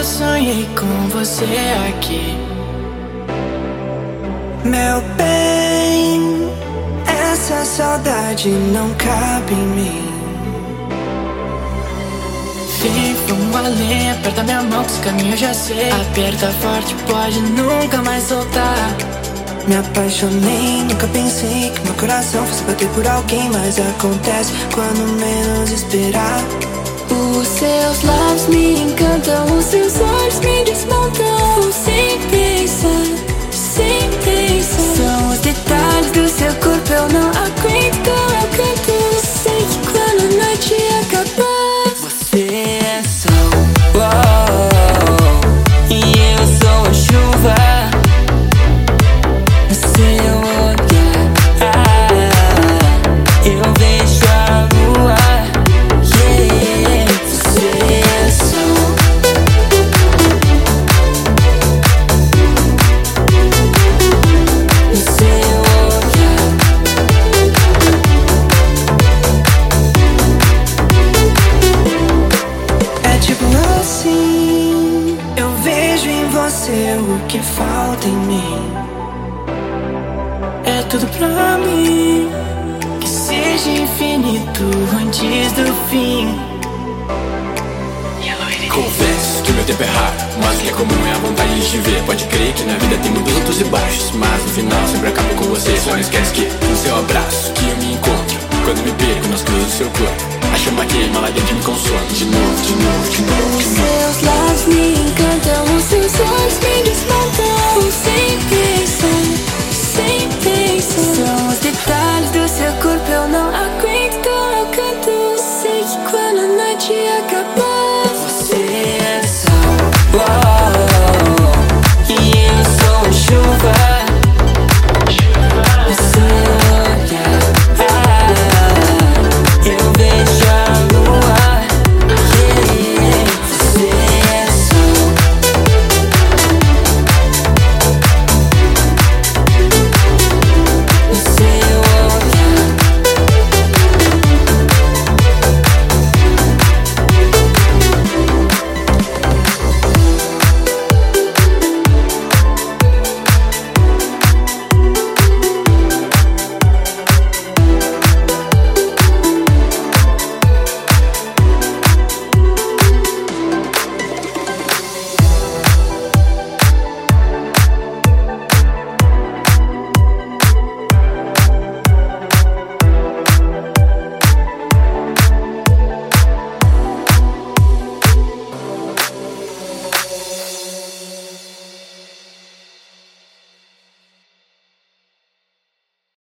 eu sonhei com você aqui. Meu bem, essa saudade não cabe em mim. Vem, vamos além, aperta minha mão que esse caminho eu já sei. Aperta forte, pode nunca mais soltar. Me apaixonei, nunca pensei que meu coração fosse bater por alguém, mas acontece quando menos esperar. Os seus lábios me encantam, os seus você o que falta em mim. É tudo pra mim Que seja infinito antes do fim Confesso que meu tempo é raro, mas o que é comum é a vontade de te ver. Pode crer que na vida tem muitos altos e baixos, mas no final sempre acabo com você. Só não esquece que no seu abraço que eu me encontro. Quando me perco nas cruzes do seu corpo, a chama queima lá dentro me consome. De novo, de novo, de novo, de novo. seus lábios me